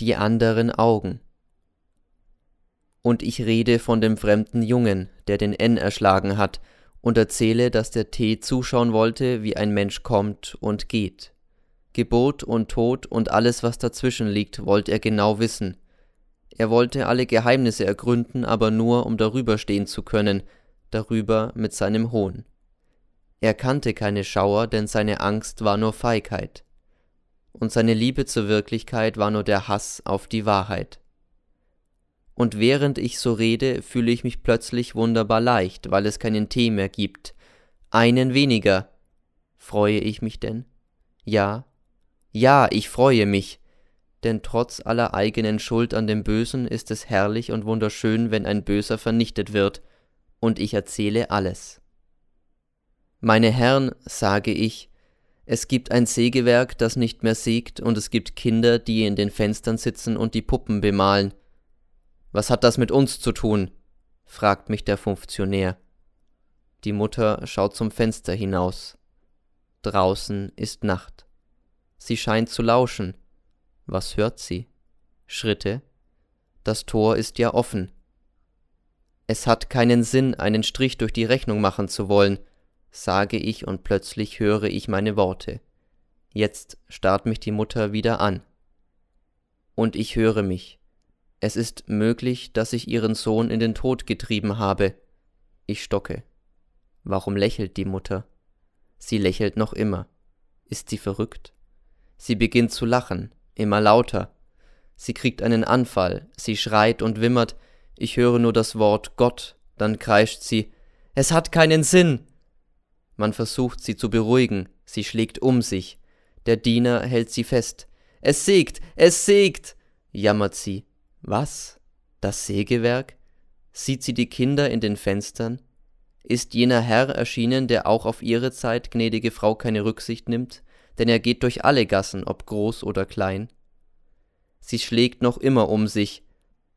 die anderen Augen. Und ich rede von dem fremden Jungen, der den N erschlagen hat, und erzähle, dass der T zuschauen wollte, wie ein Mensch kommt und geht. Geburt und Tod und alles, was dazwischen liegt, wollte er genau wissen. Er wollte alle Geheimnisse ergründen, aber nur, um darüber stehen zu können, darüber mit seinem Hohn. Er kannte keine Schauer, denn seine Angst war nur Feigheit. Und seine Liebe zur Wirklichkeit war nur der Hass auf die Wahrheit. Und während ich so rede, fühle ich mich plötzlich wunderbar leicht, weil es keinen Tee mehr gibt. Einen weniger. Freue ich mich denn? Ja. Ja, ich freue mich. Denn trotz aller eigenen Schuld an dem Bösen ist es herrlich und wunderschön, wenn ein Böser vernichtet wird, und ich erzähle alles. Meine Herren, sage ich, es gibt ein Sägewerk, das nicht mehr sägt, und es gibt Kinder, die in den Fenstern sitzen und die Puppen bemalen. Was hat das mit uns zu tun? fragt mich der Funktionär. Die Mutter schaut zum Fenster hinaus. Draußen ist Nacht. Sie scheint zu lauschen. Was hört sie? Schritte? Das Tor ist ja offen. Es hat keinen Sinn, einen Strich durch die Rechnung machen zu wollen, sage ich und plötzlich höre ich meine Worte. Jetzt starrt mich die Mutter wieder an. Und ich höre mich. Es ist möglich, dass ich ihren Sohn in den Tod getrieben habe. Ich stocke. Warum lächelt die Mutter? Sie lächelt noch immer. Ist sie verrückt? Sie beginnt zu lachen, immer lauter. Sie kriegt einen Anfall, sie schreit und wimmert, ich höre nur das Wort Gott, dann kreischt sie Es hat keinen Sinn. Man versucht sie zu beruhigen, sie schlägt um sich. Der Diener hält sie fest. Es sägt, es sägt, jammert sie. Was? Das Sägewerk? Sieht sie die Kinder in den Fenstern? Ist jener Herr erschienen, der auch auf ihre Zeit, gnädige Frau, keine Rücksicht nimmt, denn er geht durch alle Gassen, ob groß oder klein? Sie schlägt noch immer um sich,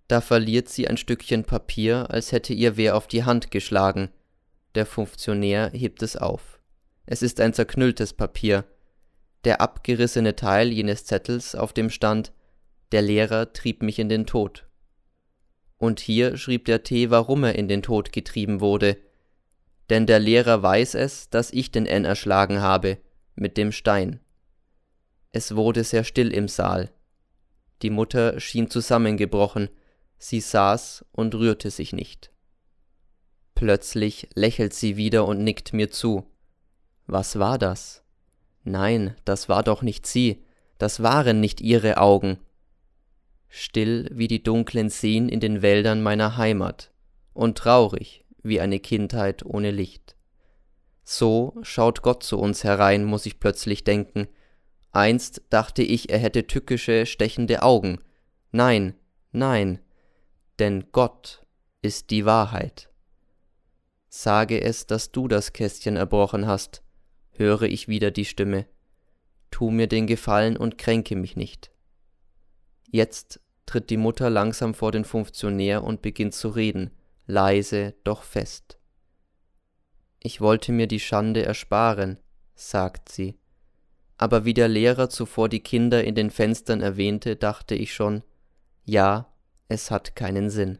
da verliert sie ein Stückchen Papier, als hätte ihr wer auf die Hand geschlagen, der Funktionär hebt es auf. Es ist ein zerknülltes Papier. Der abgerissene Teil jenes Zettels, auf dem stand Der Lehrer trieb mich in den Tod. Und hier schrieb der T, warum er in den Tod getrieben wurde. Denn der Lehrer weiß es, dass ich den N erschlagen habe, mit dem Stein. Es wurde sehr still im Saal. Die Mutter schien zusammengebrochen, sie saß und rührte sich nicht. Plötzlich lächelt sie wieder und nickt mir zu. Was war das? Nein, das war doch nicht sie, das waren nicht ihre Augen. Still wie die dunklen Seen in den Wäldern meiner Heimat und traurig wie eine Kindheit ohne Licht. So schaut Gott zu uns herein, muss ich plötzlich denken. Einst dachte ich, er hätte tückische, stechende Augen. Nein, nein, denn Gott ist die Wahrheit. Sage es, dass du das Kästchen erbrochen hast, höre ich wieder die Stimme. Tu mir den Gefallen und kränke mich nicht. Jetzt tritt die Mutter langsam vor den Funktionär und beginnt zu reden, leise, doch fest. Ich wollte mir die Schande ersparen, sagt sie. Aber wie der Lehrer zuvor die Kinder in den Fenstern erwähnte, dachte ich schon, ja, es hat keinen Sinn.